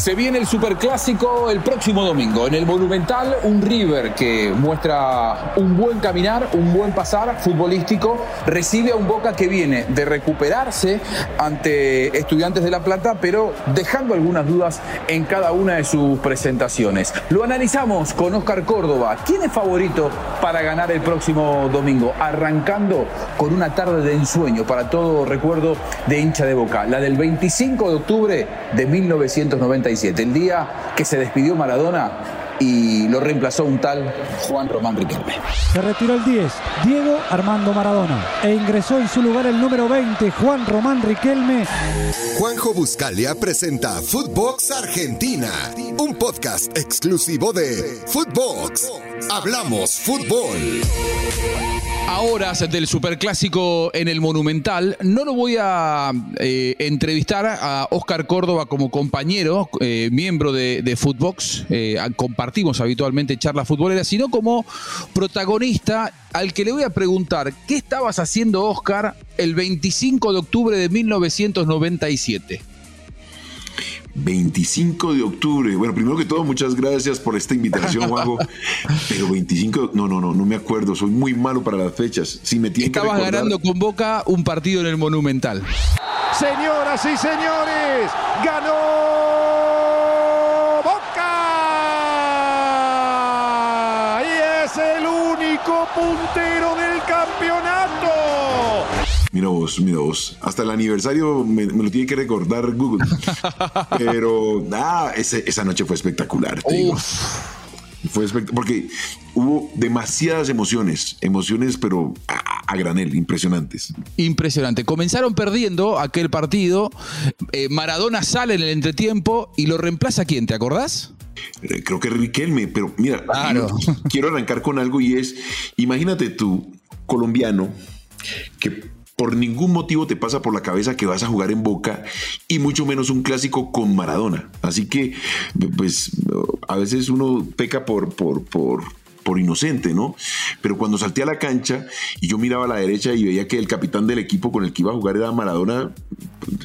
Se viene el superclásico el próximo domingo. En el Monumental, un River que muestra un buen caminar, un buen pasar futbolístico, recibe a un Boca que viene de recuperarse ante Estudiantes de La Plata, pero dejando algunas dudas en cada una de sus presentaciones. Lo analizamos con Oscar Córdoba. ¿Quién es favorito para ganar el próximo domingo? Arrancando con una tarde de ensueño para todo recuerdo de hincha de Boca, la del 25 de octubre de 1990 el día que se despidió Maradona y lo reemplazó un tal Juan Román Riquelme. Se retiró el 10, Diego Armando Maradona, e ingresó en su lugar el número 20, Juan Román Riquelme. Juanjo Buscalia presenta Footbox Argentina, un podcast exclusivo de Footbox. Hablamos fútbol. A horas del superclásico en el Monumental, no lo voy a eh, entrevistar a Oscar Córdoba como compañero, eh, miembro de, de Footbox, eh, compartimos habitualmente charlas futboleras, sino como protagonista al que le voy a preguntar, ¿qué estabas haciendo Oscar el 25 de octubre de 1997? 25 de octubre. Bueno, primero que todo, muchas gracias por esta invitación, Juanjo. Pero 25, no, no, no, no me acuerdo. Soy muy malo para las fechas. Si me Estabas ganando con Boca un partido en el Monumental. Señoras y señores, ganó Boca. Y es el único puntero del campeonato. Mira vos, mira vos. Hasta el aniversario me, lo tiene que recordar Google. Pero, ah, esa noche fue espectacular, te digo. Fue espectacular, porque hubo demasiadas emociones, emociones, pero a, granel, impresionantes. Impresionante. Comenzaron perdiendo aquel partido. Eh, Maradona sale en el entretiempo y lo reemplaza quién, ¿te acordás? Eh, creo que Riquelme, pero mira, quiero arrancar con algo y es, imagínate tú, colombiano, que por ningún motivo te pasa por la cabeza que vas a jugar en Boca y mucho menos un clásico con Maradona. Así que, pues, a veces uno peca por, por, por por inocente, ¿no? Pero cuando salté a la cancha y yo miraba a la derecha y veía que el capitán del equipo con el que iba a jugar era Maradona,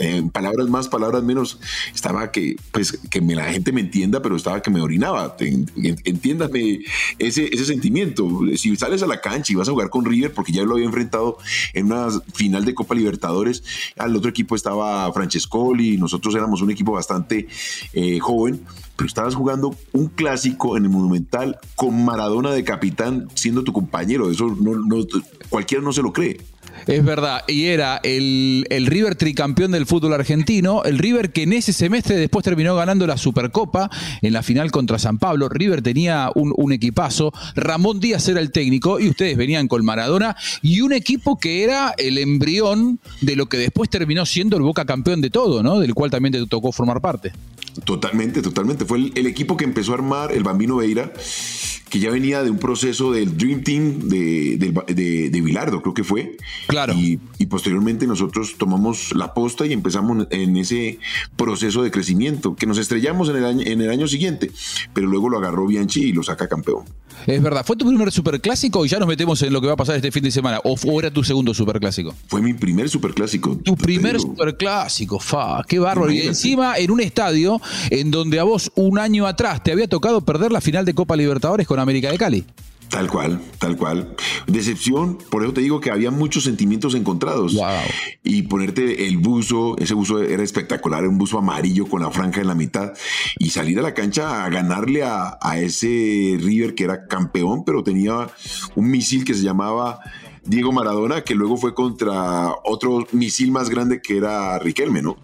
en palabras más, palabras menos, estaba que, pues, que me, la gente me entienda, pero estaba que me orinaba. Entiéndame ese, ese sentimiento. Si sales a la cancha y vas a jugar con River, porque ya lo había enfrentado en una final de Copa Libertadores, al otro equipo estaba Francescoli, nosotros éramos un equipo bastante eh, joven, pero estabas jugando un clásico en el Monumental con Maradona de capitán siendo tu compañero. Eso no, no cualquiera no se lo cree. Es verdad, y era el, River tricampeón del fútbol argentino, el River que en ese semestre después terminó ganando la Supercopa en la final contra San Pablo. River tenía un, un, equipazo, Ramón Díaz era el técnico y ustedes venían con Maradona y un equipo que era el embrión de lo que después terminó siendo el Boca campeón de todo, ¿no? Del cual también te tocó formar parte. Totalmente, totalmente. Fue el, el equipo que empezó a armar el Bambino Veira que ya venía de un proceso del Dream Team de, de, de, Bilardo, creo que fue. Claro. Y, posteriormente nosotros tomamos la posta y empezamos en ese proceso de crecimiento, que nos estrellamos en el año, en el año siguiente, pero luego lo agarró Bianchi y lo saca campeón. Es verdad. ¿Fue tu primer superclásico y ya nos metemos en lo que va a pasar este fin de semana? ¿O, era tu segundo superclásico? Fue mi primer superclásico. Tu primer superclásico, fa, qué bárbaro. Y encima en un estadio en donde a vos un año atrás te había tocado perder la final de Copa Libertadores con América de Cali. Tal cual, tal cual. Decepción, por eso te digo que había muchos sentimientos encontrados. Y ponerte el buzo, ese buzo era espectacular, un buzo amarillo con la franja en la mitad, y salir a la cancha a ganarle a, a ese River que era campeón, pero tenía un misil que se llamaba Diego Maradona, que luego fue contra otro misil más grande que era Riquelme, ¿no?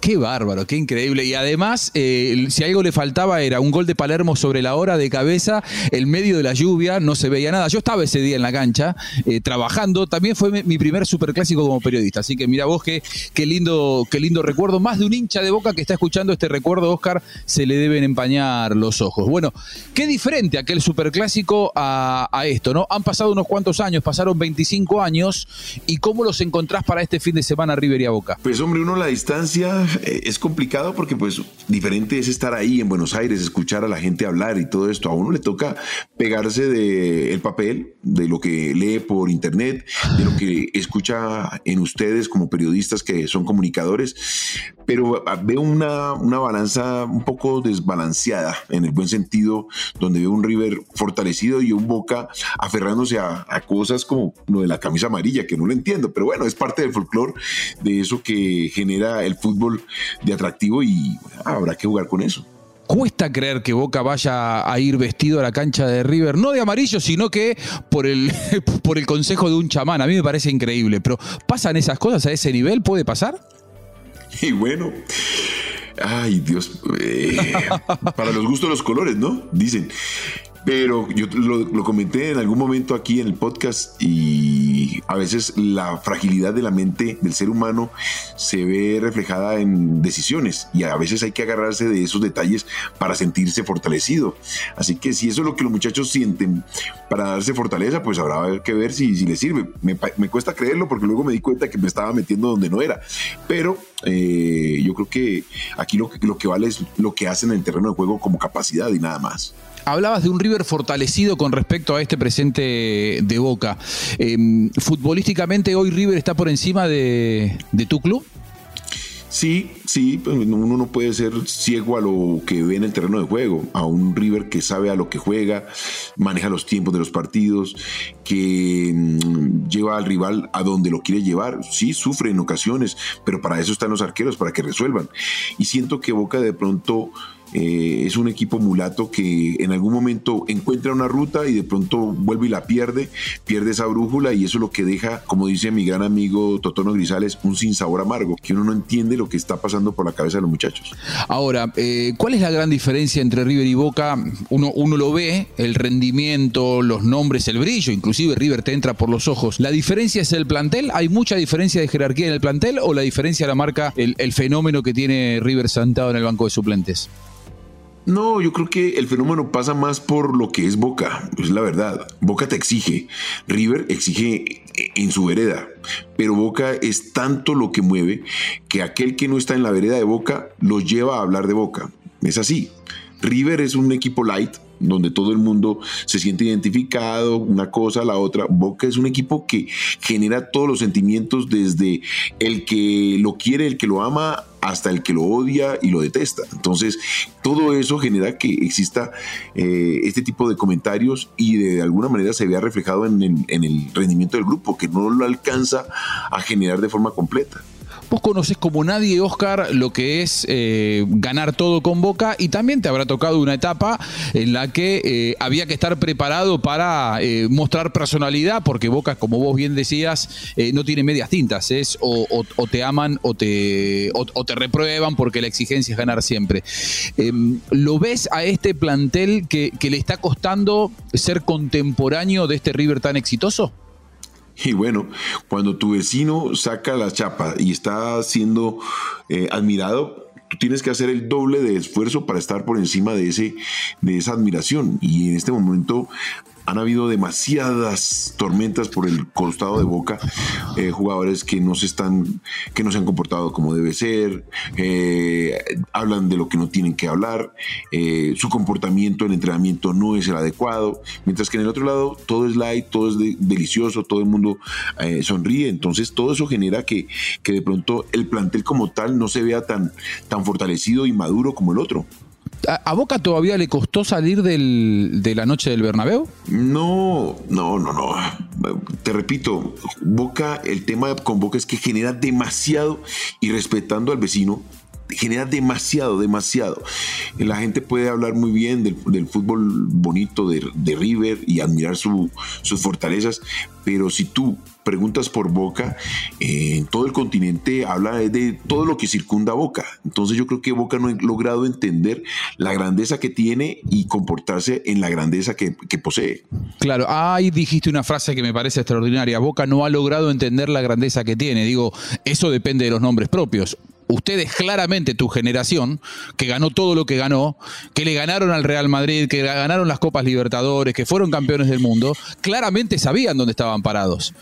Qué bárbaro, qué increíble. Y además, eh, si algo le faltaba era un gol de Palermo sobre la hora de cabeza, en medio de la lluvia, no se veía nada. Yo estaba ese día en la cancha eh, trabajando. También fue mi primer superclásico como periodista. Así que mira vos qué, qué, lindo, qué lindo recuerdo. Más de un hincha de boca que está escuchando este recuerdo, Oscar, se le deben empañar los ojos. Bueno, qué diferente aquel superclásico a, a esto, ¿no? Han pasado unos cuantos años, pasaron 25 25 años y cómo los encontrás para este fin de semana River y a Boca. Pues hombre, uno la distancia eh, es complicado porque pues diferente es estar ahí en Buenos Aires, escuchar a la gente hablar y todo esto. A uno le toca pegarse del el papel, de lo que lee por internet, de lo que escucha en ustedes como periodistas que son comunicadores, pero ah, veo una, una balanza un poco desbalanceada en el buen sentido, donde veo un River fortalecido y un Boca aferrándose a, cosas como lo de la camisa amarilla, que no lo entiendo, pero bueno, es parte del folclore de eso que genera el fútbol de atractivo y habrá que jugar con eso cuesta creer que Boca vaya a ir vestido a la cancha de River, no de amarillo, sino que por el, por el consejo de un chamán. A mí me parece increíble, pero ¿pasan esas cosas a ese nivel? ¿Puede pasar? Y bueno, ay Dios, eh, para los gustos los colores, ¿no? Dicen. Pero yo lo, comenté en algún momento aquí en el podcast y a veces la fragilidad de la mente del ser humano se ve reflejada en decisiones y a veces hay que agarrarse de esos detalles para sentirse fortalecido. Así que si eso es lo que los muchachos sienten para darse fortaleza, pues habrá que ver si, les sirve. Me, me cuesta creerlo porque luego me di cuenta que me estaba metiendo donde no era. Pero eh, yo creo que aquí lo, lo que vale es lo que hacen en el terreno de juego como capacidad y nada más. Hablabas de un River fortalecido con respecto a este presente de Boca. Em, futbolísticamente hoy River está por encima de, de tu club. Sí, sí, pues, uno no puede ser ciego a lo que ve en el terreno de juego, a un River que sabe a lo que juega, maneja los tiempos de los partidos, que mm, lleva al rival a donde lo quiere llevar. Sí, sufre en ocasiones, pero para eso están los arqueros, para que resuelvan. Y siento que Boca de pronto eh, es un equipo mulato que en algún momento encuentra una ruta y de pronto vuelve y la pierde, pierde esa brújula y eso es lo que deja, como dice mi gran amigo Totono Grisales, un sinsabor amargo, que uno no entiende lo que está pasando por la cabeza de los muchachos. Ahora, eh, ¿cuál es la gran diferencia entre River y Boca? Uno, uno lo ve, el rendimiento, los nombres, el brillo, inclusive River te entra por los ojos. ¿La diferencia es el plantel? ¿Hay mucha diferencia de jerarquía en el plantel o la diferencia la marca el, el fenómeno que tiene River sentado en el banco de suplentes? No, yo creo que el fenómeno pasa más por lo que es Boca, es la verdad. Boca te exige, River exige en su vereda, pero Boca es tanto lo que mueve que aquel que no está en la vereda de Boca los lleva a hablar de Boca. Es así. River es un equipo light, donde todo el mundo se siente identificado, una cosa, la otra. Boca es un equipo que genera todos los sentimientos desde el que lo quiere, el que lo ama, hasta el que lo odia y lo detesta. Entonces, todo eso genera que exista eh, este tipo de comentarios y de alguna manera se vea reflejado en el rendimiento del grupo, que no lo alcanza a generar de forma completa. Vos conoces como nadie, Oscar, lo que es eh, ganar todo con Boca y también te habrá tocado una etapa en la que eh, había que estar preparado para eh, mostrar personalidad, porque Boca, como vos bien decías, no tiene medias tintas, es o, te aman o te, o, te reprueban porque la exigencia es ganar siempre. Em, ¿Lo ves a este plantel que, que le está costando ser contemporáneo de este River tan exitoso? Y bueno, cuando tu vecino saca la chapa y está siendo eh, admirado, tú tienes que hacer el doble de esfuerzo para estar por encima de, ese, de esa admiración. Y en este momento han habido demasiadas tormentas por el costado de Boca, eh, jugadores que no se están, que no se han comportado como debe ser, eh, hablan de lo que no tienen que hablar, eh, su comportamiento en entrenamiento no es el adecuado, mientras que en el otro lado todo es light, todo es delicioso, todo el mundo sonríe, entonces todo eso genera que, que de pronto el plantel como tal no se vea tan, tan fortalecido y maduro como el otro. ¿A, Boca todavía le costó salir de la noche del Bernabéu? No, no, no, no. Te repito, Boca, el tema con Boca es que genera demasiado y respetando al vecino, genera demasiado, demasiado. La gente puede hablar muy bien del, fútbol bonito de, River y admirar sus fortalezas, pero si tú preguntas por Boca, en todo el continente habla de todo lo que circunda Boca. Entonces yo creo que Boca no ha logrado entender la grandeza que tiene y comportarse en la grandeza que, que posee. Claro, ahí dijiste una frase que me parece extraordinaria. Boca no ha logrado entender la grandeza que tiene. Digo, eso depende de los nombres propios ustedes claramente, tu generación, que ganó todo lo que ganó, que le ganaron al Real Madrid, que ganaron las Copas Libertadores, que fueron campeones del mundo, claramente sabían dónde estaban parados.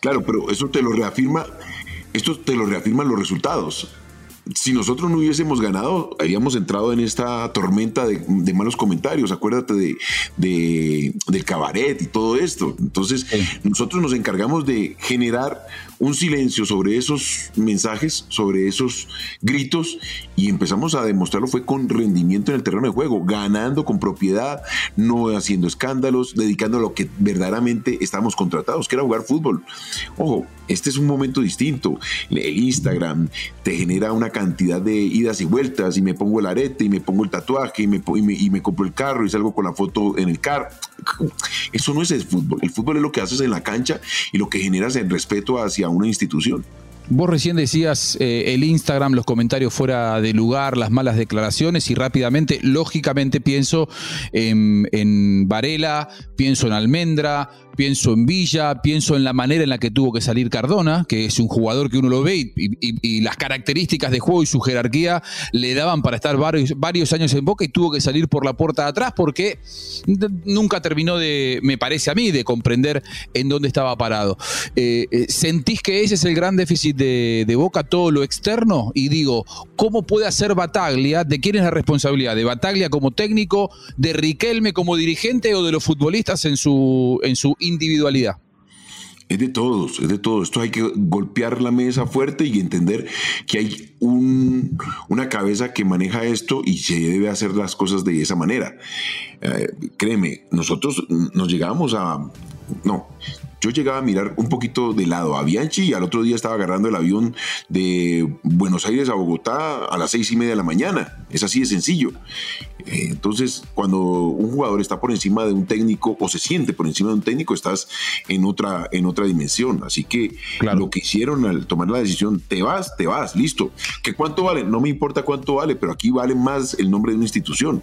Claro, pero eso te lo reafirma, esto te lo reafirman los resultados si nosotros no hubiésemos ganado, habríamos entrado en esta tormenta de, malos comentarios. Acuérdate de, del cabaret y todo esto. Entonces, nosotros nos encargamos de generar un silencio sobre esos mensajes, sobre esos gritos y empezamos a demostrarlo fue con rendimiento en el terreno de juego, ganando con propiedad, no haciendo escándalos, dedicando a lo que verdaderamente estábamos contratados, que era jugar fútbol. Ojo, este es un momento distinto. El Instagram te genera una cantidad de idas y vueltas y me pongo el arete y me pongo el tatuaje y me, y me, compro el carro y salgo con la foto en el carro. Eso no es el fútbol. El fútbol es lo que haces en la cancha y lo que generas en respeto hacia una institución. Vos recién decías eh, el Instagram, los comentarios fuera de lugar, las malas declaraciones y rápidamente, lógicamente pienso en, en Varela, pienso en Almendra, pienso en Villa, pienso en la manera en la que tuvo que salir Cardona, que es un jugador que uno lo ve y, las características de juego y su jerarquía le daban para estar varios, varios, años en Boca y tuvo que salir por la puerta de atrás porque nunca terminó de, me parece a mí, de comprender en dónde estaba parado. Eh, eh, ¿Sentís que ese es el gran déficit de, de Boca, todo lo externo? Y digo, ¿cómo puede hacer Bataglia? ¿De quién es la responsabilidad? ¿De Bataglia como técnico? ¿De Riquelme como dirigente o de los futbolistas en su, en su individualidad? Es de todos, es de todos. Esto hay que golpear la mesa fuerte y entender que hay un, una cabeza que maneja esto y se debe hacer las cosas de esa manera. Eh, créeme, nosotros nos llegamos a... No, yo llegaba a mirar un poquito de lado a Bianchi y al otro día estaba agarrando el avión de Buenos Aires a Bogotá a las seis y media de la mañana. Es así de sencillo. Eh, entonces, cuando un jugador está por encima de un técnico o se siente por encima de un técnico, estás en otra, en otra dimensión. Así que lo que hicieron al tomar la decisión, te vas, te vas, listo. ¿Qué cuánto vale? No me importa cuánto vale, pero aquí vale más el nombre de una institución.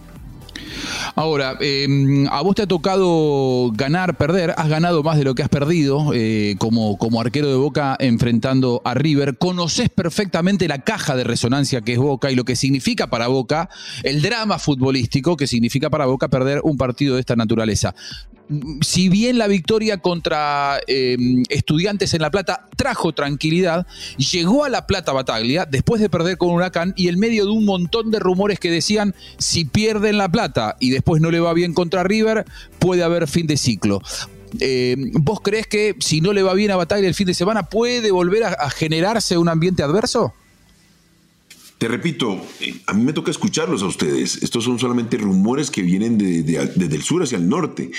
Ahora, em, a vos te ha tocado ganar, perder, has ganado más de lo que has perdido eh, como, como arquero de Boca enfrentando a River, conoces perfectamente la caja de resonancia que es Boca y lo que significa para Boca, el drama futbolístico que significa para Boca perder un partido de esta naturaleza si bien la victoria contra em, Estudiantes en La Plata trajo tranquilidad, llegó a La Plata Bataglia después de perder con Huracán y en medio de un montón de rumores que decían si pierden La Plata y después no le va bien contra River, puede haber fin de ciclo. Em, ¿Vos crees que si no le va bien a Bataglia el fin de semana puede volver a generarse un ambiente adverso? Te repito, eh, a mí me toca escucharlos a ustedes. Estos son solamente rumores que vienen desde el sur hacia el norte.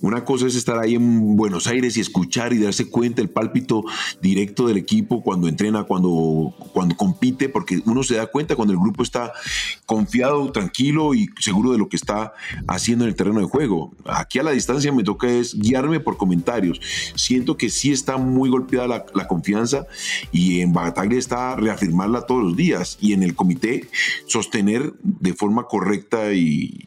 Una cosa es estar ahí en Buenos Aires y escuchar y darse cuenta el pálpito directo del equipo cuando entrena, cuando, cuando compite, porque uno se da cuenta cuando el grupo está confiado, tranquilo y seguro de lo que está haciendo en el terreno de juego. Aquí a la distancia me toca es guiarme por comentarios. Siento que sí está muy golpeada la, la confianza y en Bataglia está reafirmarla todos los días y en el comité sostener de forma correcta y,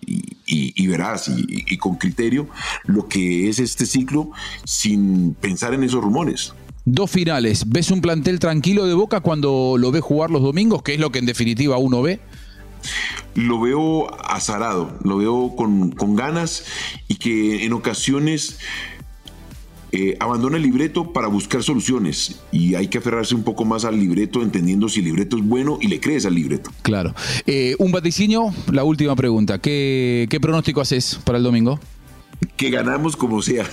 veraz y, con criterio lo que es este ciclo sin pensar en esos rumores. Dos finales. ¿Ves un plantel tranquilo de Boca cuando lo ves jugar los domingos, que es lo que en definitiva uno ve? Lo veo azarado, lo veo con, con ganas y que en ocasiones eh, abandona el libreto para buscar soluciones y hay que aferrarse un poco más al libreto, entendiendo si el libreto es bueno y le crees al libreto. Claro. Eh, un vaticinio, la última pregunta. ¿Qué, pronóstico haces para el domingo? que ganamos como sea.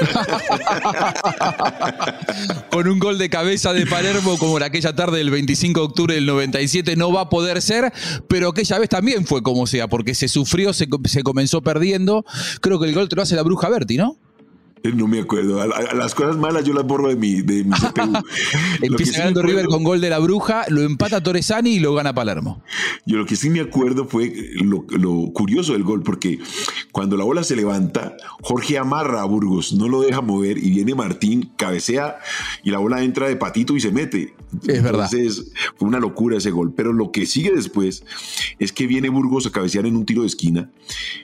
Con un gol de cabeza de Palermo como en aquella tarde del 25 de octubre del 97 no va a poder ser, pero aquella vez también fue como sea, porque se sufrió, se, se comenzó perdiendo. Creo que el gol te lo hace la bruja Berti, ¿no? No me acuerdo. A, las cosas malas yo las borro de mi, de mi CPU. Empieza ganando River con gol de la bruja, lo empata Torresani y lo gana Palermo. Yo lo que sí me acuerdo fue lo, lo, curioso del gol, porque cuando la bola se levanta, Jorge amarra a Burgos, no lo deja mover y viene Martín, cabecea y la bola entra de patito y se mete. Es verdad. Entonces fue una locura ese gol. Pero lo que sigue después es que viene Burgos a cabecear en un tiro de esquina.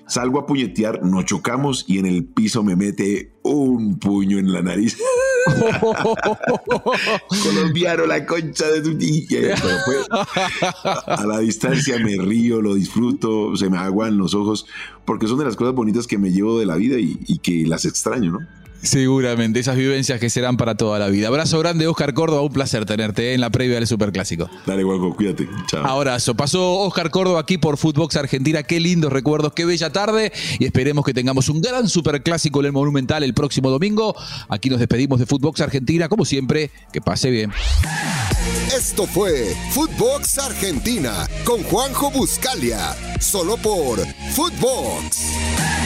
Salgo a puñetear, nos chocamos y en el piso me mete un puño en la nariz. Colombiano, la concha de tu tía. a la distancia me río, lo disfruto, se me aguan los ojos, porque son de las cosas bonitas que me llevo de la vida y que las extraño, ¿no? Seguramente, esas vivencias que serán para toda la vida. Abrazo grande, Oscar Córdoba, un placer tenerte en la previa del Superclásico. Dale, guapo, cuídate. Chao. Abrazo. Pasó Oscar Córdoba aquí por Footbox Argentina. Qué lindos recuerdos, qué bella tarde. Y esperemos que tengamos un gran Superclásico en el Monumental el próximo domingo. Aquí nos despedimos de Footbox Argentina. Como siempre, que pase bien. Esto fue Footbox Argentina con Juanjo Buscalia. Solo por Footbox.